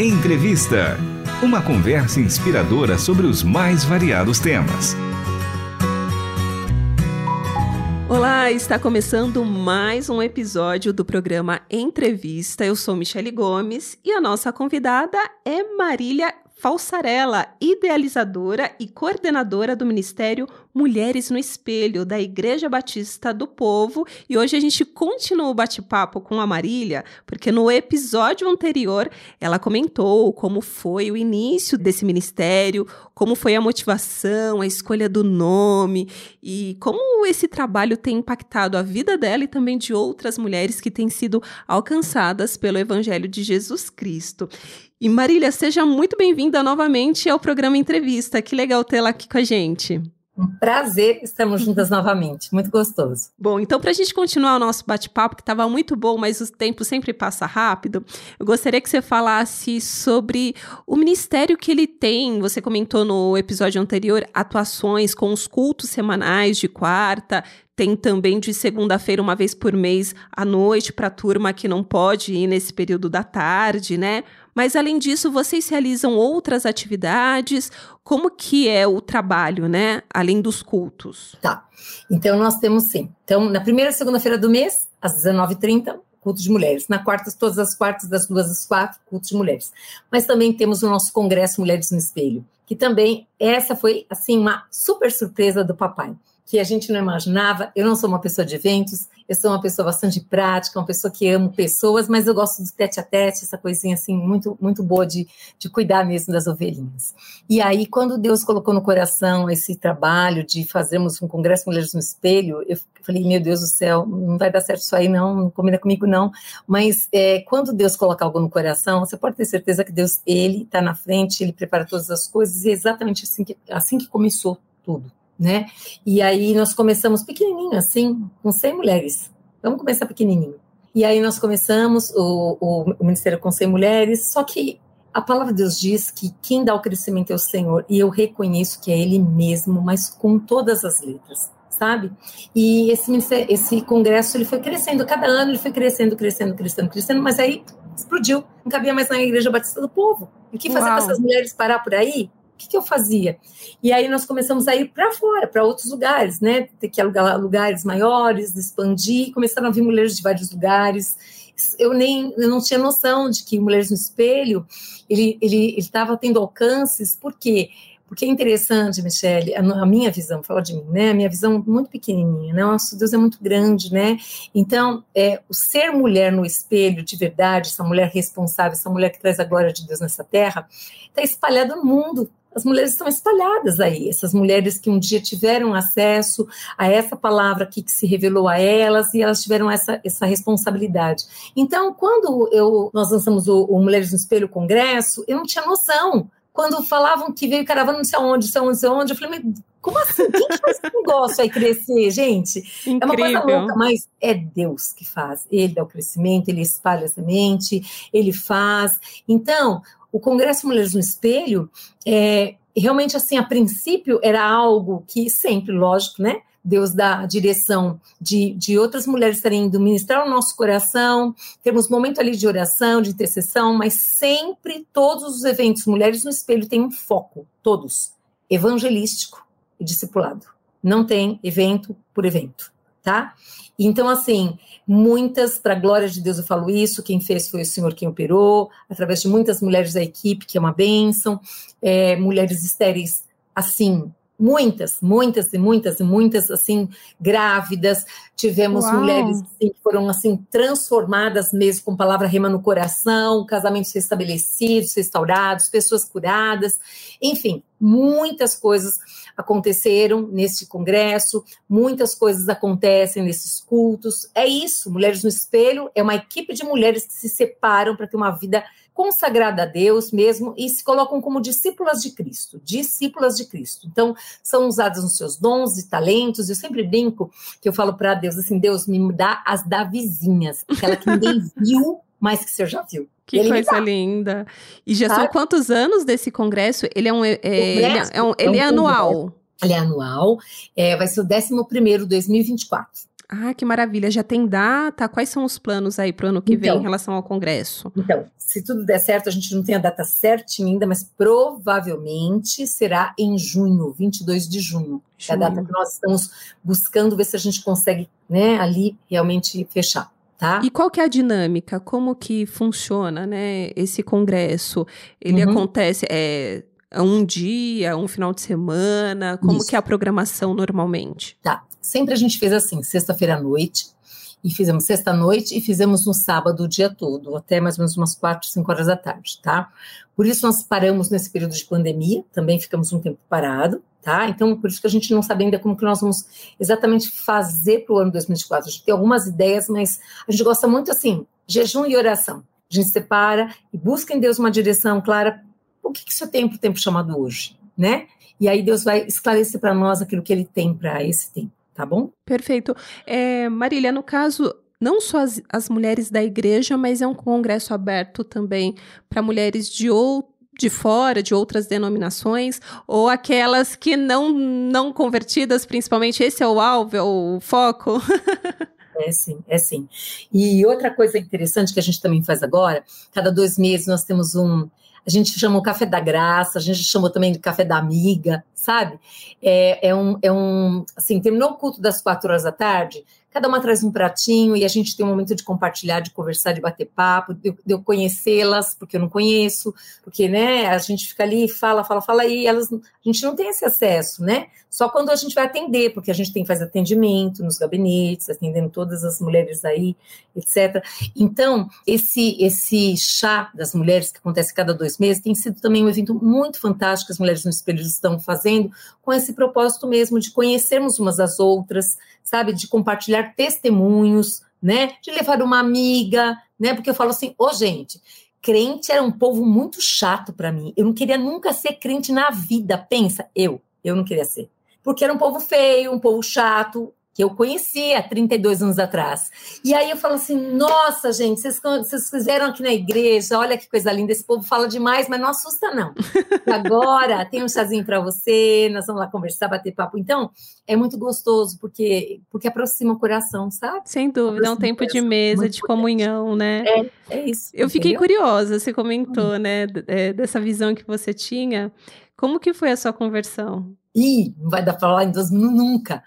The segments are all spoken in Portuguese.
Entrevista. Uma conversa inspiradora sobre os mais variados temas. Olá, está começando mais um episódio do programa Entrevista. Eu sou Michele Gomes e a nossa convidada é Marília Falsarella, idealizadora e coordenadora do Ministério Mulheres no Espelho, da Igreja Batista do Povo. E hoje a gente continua o bate-papo com a Marília, porque no episódio anterior ela comentou como foi o início desse ministério, como foi a motivação, a escolha do nome e como esse trabalho tem impactado a vida dela e também de outras mulheres que têm sido alcançadas pelo Evangelho de Jesus Cristo. E Marília, seja muito bem-vinda novamente ao programa Entrevista. Que legal tê-la aqui com a gente. Um prazer estarmos juntas novamente, muito gostoso. Bom, então para a gente continuar o nosso bate-papo, que estava muito bom, mas o tempo sempre passa rápido, eu gostaria que você falasse sobre o ministério que ele tem. Você comentou no episódio anterior atuações com os cultos semanais de quarta, tem também de segunda-feira, uma vez por mês, à noite, para a turma que não pode ir nesse período da tarde, né? Mas além disso, vocês realizam outras atividades? Como que é o trabalho, né? Além dos cultos. Tá. Então nós temos sim. Então, na primeira segunda-feira do mês, às 19h30, culto de mulheres. Na quarta, todas as quartas, das duas às quatro, culto de mulheres. Mas também temos o nosso congresso Mulheres no Espelho, que também essa foi assim uma super surpresa do papai que a gente não imaginava. Eu não sou uma pessoa de eventos, eu sou uma pessoa bastante prática, uma pessoa que amo pessoas, mas eu gosto do tete a tete, essa coisinha assim, muito, muito boa de, de cuidar mesmo das ovelhinhas. E aí, quando Deus colocou no coração esse trabalho de fazermos um congresso Mulheres no Espelho, eu falei, meu Deus do céu, não vai dar certo isso aí, não, não combina comigo, não. Mas é, quando Deus coloca algo no coração, você pode ter certeza que Deus, Ele está na frente, Ele prepara todas as coisas, e é exatamente assim que, assim que começou tudo né? E aí nós começamos pequenininho, assim, com 100 mulheres. Vamos começar pequenininho. E aí nós começamos o, o, o Ministério com 100 mulheres, só que a palavra de Deus diz que quem dá o crescimento é o Senhor, e eu reconheço que é Ele mesmo, mas com todas as letras, sabe? E esse, esse congresso ele foi crescendo, cada ano ele foi crescendo, crescendo, crescendo, crescendo, mas aí explodiu, não cabia mais na Igreja Batista do Povo. O que fazer com essas mulheres parar por aí? Que, que eu fazia? E aí nós começamos a ir para fora, para outros lugares, né? Ter que alugar lugares maiores, expandir, começaram a vir mulheres de vários lugares. Eu nem eu não tinha noção de que Mulheres no Espelho ele ele estava tendo alcances, por quê? Porque é interessante, Michele, a, a, minha visão, fala de mim, né? A minha visão muito pequenininha, né? Nosso Deus é muito grande, né? Então, é, o ser mulher no espelho, de verdade, essa mulher responsável, essa mulher que traz a glória de Deus nessa terra, está espalhada no mundo, as mulheres estão espalhadas aí, essas mulheres que um dia tiveram acesso a essa palavra aqui que se revelou a elas e elas tiveram essa, essa responsabilidade. Então, quando eu, nós lançamos o, o Mulheres no Espelho Congresso, eu não tinha noção. Quando falavam que veio caravana não sei onde, não sei onde, não sei onde, eu falei, mas como assim? Quem que faz esse negócio aí crescer, gente? Incrível. É uma coisa louca, mas é Deus que faz. Ele dá o crescimento, ele espalha a semente, ele faz. Então, o Congresso Mulheres no Espelho, é, realmente, assim, a princípio era algo que sempre, lógico, né? Deus dá a direção de, de outras mulheres estarem indo ministrar o nosso coração, temos momento ali de oração, de intercessão, mas sempre todos os eventos Mulheres no Espelho têm um foco, todos, evangelístico e discipulado. Não tem evento por evento, tá? Então, assim, muitas, para a glória de Deus eu falo isso, quem fez foi o Senhor quem operou, através de muitas mulheres da equipe, que é uma bênção, é, mulheres estéreis, assim, muitas, muitas e muitas e muitas, assim, grávidas, tivemos Uau. mulheres assim, que foram, assim, transformadas mesmo com palavra rema no coração, casamentos restabelecidos, restaurados, pessoas curadas, enfim, muitas coisas aconteceram neste congresso, muitas coisas acontecem nesses cultos. É isso, Mulheres no Espelho é uma equipe de mulheres que se separam para ter uma vida consagrada a Deus mesmo e se colocam como discípulas de Cristo, discípulas de Cristo. Então, são usadas nos seus dons e talentos. Eu sempre brinco que eu falo para Deus assim: Deus me dá as da vizinhas, aquela que ninguém viu, mas que você já viu. Que coisa linda. E já são quantos anos desse congresso? Ele é um. É, ele é, um, ele é, é anual. Ele é anual. É, vai ser o 11 primeiro 2024. Ah, que maravilha. Já tem data? Quais são os planos aí para o ano que então, vem em relação ao Congresso? Então, se tudo der certo, a gente não tem a data certinha ainda, mas provavelmente será em junho, 22 de junho. junho. É a data que nós estamos buscando ver se a gente consegue, né, ali realmente fechar. Tá? E qual que é a dinâmica? Como que funciona, né, esse congresso? Ele uhum. acontece é, um dia, um final de semana? Como Isso. que é a programação normalmente? Tá. Sempre a gente fez assim, sexta-feira à noite, e fizemos sexta-noite e fizemos no sábado o dia todo, até mais ou menos umas quatro, cinco horas da tarde, tá? Por isso nós paramos nesse período de pandemia, também ficamos um tempo parado, tá? Então, por isso que a gente não sabe ainda como que nós vamos exatamente fazer para o ano 2024. A gente tem algumas ideias, mas a gente gosta muito assim, jejum e oração. A gente separa e busca em Deus uma direção clara. O que, que isso tem para o tempo chamado hoje, né? E aí Deus vai esclarecer para nós aquilo que Ele tem para esse tempo tá bom? Perfeito. É, Marília, no caso, não só as, as mulheres da igreja, mas é um congresso aberto também para mulheres de outro de fora, de outras denominações, ou aquelas que não, não convertidas, principalmente, esse é o alvo, é o foco? É sim, é sim. E outra coisa interessante que a gente também faz agora, cada dois meses nós temos um, a gente chama o café da graça, a gente chamou também de café da amiga, sabe? É, é, um, é um, assim, terminou o culto das quatro horas da tarde, cada uma traz um pratinho e a gente tem um momento de compartilhar, de conversar, de bater papo, de, de eu conhecê-las, porque eu não conheço, porque, né, a gente fica ali, fala, fala, fala, e elas, a gente não tem esse acesso, né? Só quando a gente vai atender, porque a gente tem faz atendimento nos gabinetes, atendendo todas as mulheres aí, etc. Então, esse, esse chá das mulheres que acontece cada dois meses tem sido também um evento muito fantástico que as mulheres no espelho estão fazendo, com esse propósito mesmo de conhecermos umas às outras, sabe, de compartilhar testemunhos, né, de levar uma amiga, né, porque eu falo assim, ô oh, gente, crente era um povo muito chato para mim, eu não queria nunca ser crente na vida, pensa, eu, eu não queria ser, porque era um povo feio, um povo chato, que eu conheci há 32 anos atrás. E aí eu falo assim: nossa, gente, vocês, vocês fizeram aqui na igreja, olha que coisa linda, esse povo fala demais, mas não assusta, não. Agora tem um chazinho para você, nós vamos lá conversar, bater papo. Então, é muito gostoso, porque, porque aproxima o coração, sabe? Sem dúvida, é um tempo de mesa, de comunhão, né? É, é isso. Eu fiquei curiosa, você comentou, hum. né, é, dessa visão que você tinha. Como que foi a sua conversão? Ih, não vai dar para falar em dois minutos nunca.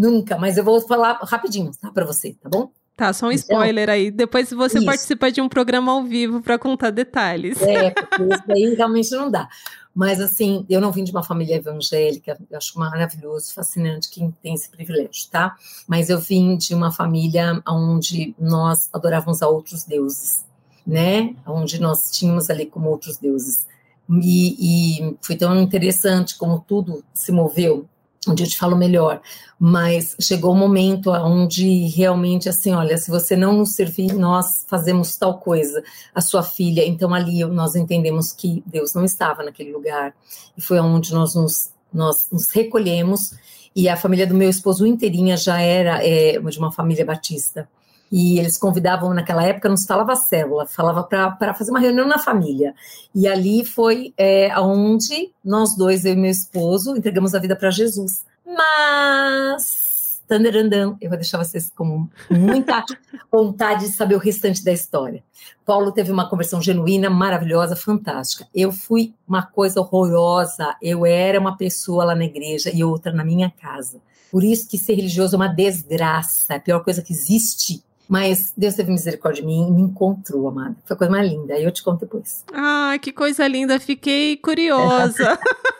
Nunca, mas eu vou falar rapidinho, tá? Para você, tá bom? Tá, só um então, spoiler então, aí. Depois você isso. participa de um programa ao vivo para contar detalhes. É, porque isso aí realmente não dá. Mas, assim, eu não vim de uma família evangélica, eu acho maravilhoso, fascinante quem tem esse privilégio, tá? Mas eu vim de uma família onde nós adorávamos a outros deuses, né? Onde nós tínhamos ali como outros deuses. E, e foi tão interessante como tudo se moveu onde eu te falo melhor, mas chegou o um momento onde realmente assim, olha, se você não nos servir, nós fazemos tal coisa, a sua filha, então ali nós entendemos que Deus não estava naquele lugar, e foi onde nós nos, nós nos recolhemos, e a família do meu esposo inteirinha já era é, de uma família batista, e eles convidavam naquela época, não se falava célula, falava para fazer uma reunião na família. E ali foi é, onde nós dois, eu e meu esposo, entregamos a vida para Jesus. Mas, tandarandam, eu vou deixar vocês com muita vontade de saber o restante da história. Paulo teve uma conversão genuína, maravilhosa, fantástica. Eu fui uma coisa horrorosa. Eu era uma pessoa lá na igreja e outra na minha casa. Por isso que ser religioso é uma desgraça, é a pior coisa que existe mas Deus teve misericórdia de mim e me encontrou, amada. Foi a coisa mais linda. Aí eu te conto depois. Ah, que coisa linda. Fiquei curiosa.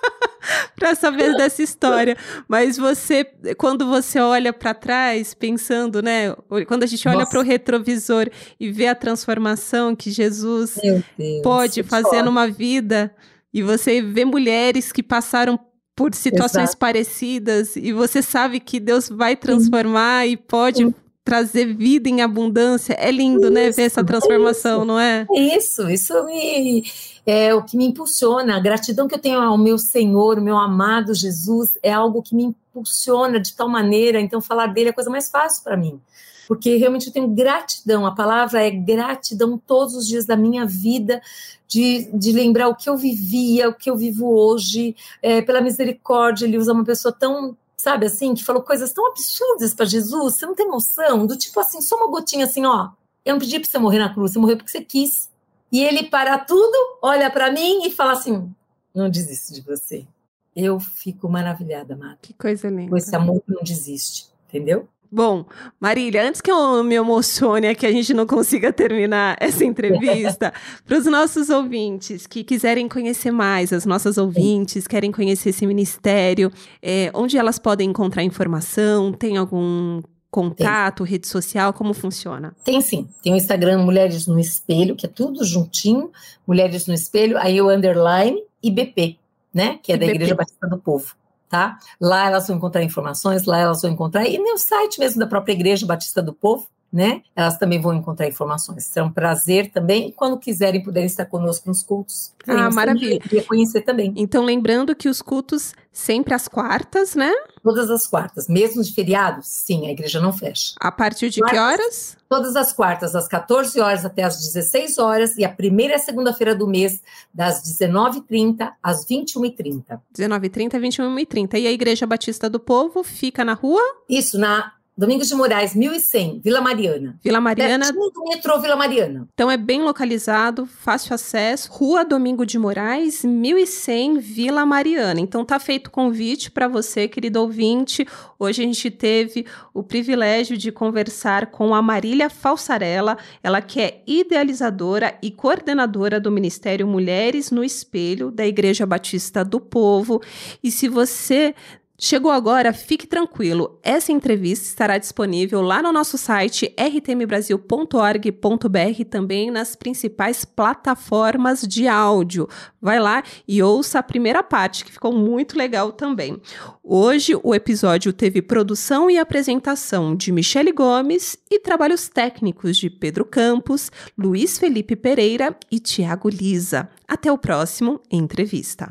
para saber dessa história. Mas você, quando você olha para trás, pensando, né? Quando a gente olha para o retrovisor e vê a transformação que Jesus Deus, pode fazer numa vida, e você vê mulheres que passaram por situações Exato. parecidas, e você sabe que Deus vai transformar Sim. e pode. Sim trazer vida em abundância. É lindo, isso, né? Ver essa transformação, isso, não é? Isso, isso me, é o que me impulsiona. A gratidão que eu tenho ao meu Senhor, meu amado Jesus, é algo que me impulsiona de tal maneira. Então, falar dele é a coisa mais fácil para mim. Porque realmente eu tenho gratidão, a palavra é gratidão todos os dias da minha vida, de, de lembrar o que eu vivia, o que eu vivo hoje, é, pela misericórdia, ele usa uma pessoa tão sabe assim, que falou coisas tão absurdas para Jesus, você não tem noção, do tipo assim, só uma gotinha assim, ó, eu não pedi para você morrer na cruz, você morreu porque você quis. E ele para tudo, olha para mim e fala assim: não desisto de você. Eu fico maravilhada, Mata. Que coisa linda. Com esse amor que não desiste, entendeu? Bom, Marília, antes que eu me emocione que a gente não consiga terminar essa entrevista, para os nossos ouvintes que quiserem conhecer mais, as nossas ouvintes querem conhecer esse ministério, é, onde elas podem encontrar informação? Tem algum contato, tem. rede social? Como funciona? Tem sim. Tem o Instagram Mulheres no Espelho, que é tudo juntinho, Mulheres no Espelho, aí o underline IBP, né? Que é IBP. da Igreja Batista do Povo tá? Lá elas vão encontrar informações, lá elas vão encontrar, e no site mesmo da própria Igreja Batista do Povo, né? Elas também vão encontrar informações. Será um prazer também, e quando quiserem, puderem estar conosco nos cultos. Ah, maravilha. Queria conhecer também. Então, lembrando que os cultos sempre às quartas, né? Todas as quartas, mesmo de feriados, sim, a igreja não fecha. A partir de quartas, que horas? Todas as quartas, das 14 horas até as 16 horas, e a primeira segunda-feira do mês, das 19h30 às 21h30. 19h30 21h30. E a Igreja Batista do Povo fica na rua? Isso, na Domingos de Moraes, 1100, Vila Mariana. Vila Mariana. Pertinho do metrô Vila Mariana. Então é bem localizado, fácil acesso. Rua Domingo de Moraes, 1100, Vila Mariana. Então tá feito convite para você, querido ouvinte. Hoje a gente teve o privilégio de conversar com a Marília Falsarella, ela que é idealizadora e coordenadora do Ministério Mulheres no Espelho da Igreja Batista do Povo. E se você Chegou agora, fique tranquilo. Essa entrevista estará disponível lá no nosso site rtmbrasil.org.br também nas principais plataformas de áudio. Vai lá e ouça a primeira parte, que ficou muito legal também. Hoje o episódio teve produção e apresentação de Michele Gomes e trabalhos técnicos de Pedro Campos, Luiz Felipe Pereira e Tiago Lisa. Até o próximo entrevista.